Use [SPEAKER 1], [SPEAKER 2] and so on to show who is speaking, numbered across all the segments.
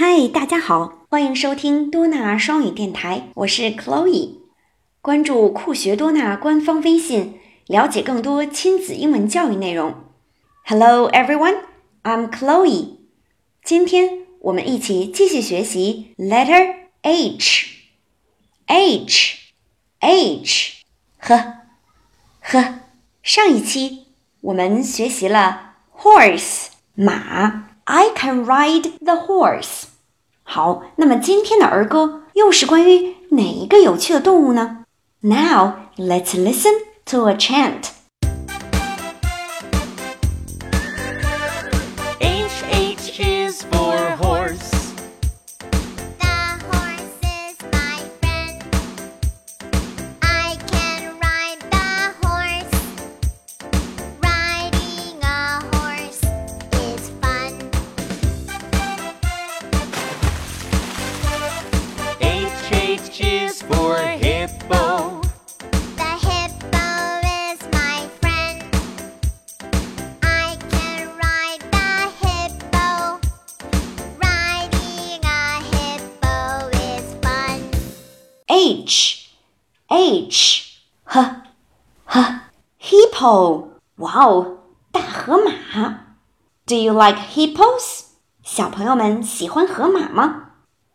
[SPEAKER 1] 嗨，大家好，欢迎收听多纳双语电台，我是 Chloe。关注酷学多纳官方微信，了解更多亲子英文教育内容。Hello everyone, I'm Chloe。今天我们一起继续学习 letter H。H H 呵呵。上一期我们学习了 horse 马。I can ride the horse。好，那么今天的儿歌又是关于哪一个有趣的动物呢？Now let's listen to a chant.
[SPEAKER 2] H H
[SPEAKER 1] 呵呵 hippo 哇哦，大河马。Do you like hippos？小朋友们喜欢河马吗？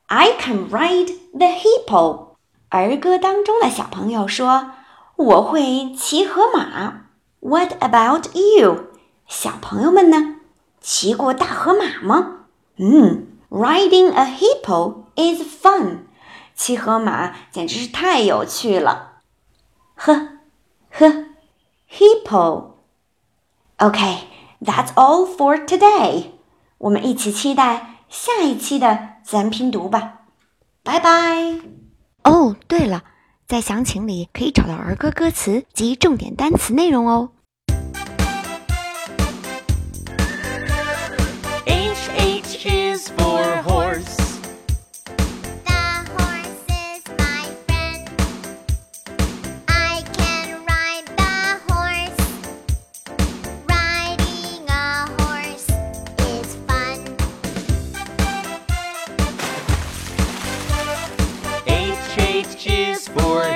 [SPEAKER 1] I can ride the hippo。儿歌当中的小朋友说：“我会骑河马。” What about you？小朋友们呢？骑过大河马吗？嗯，Riding a hippo is fun。 骑河马简直是太有趣了。呵呵，hippo。OK，that's all for today。我们一起期待下一期的自然拼读吧。拜拜。哦，对了，在详情里可以找到儿歌歌词及重点单词内容哦。
[SPEAKER 2] cheers for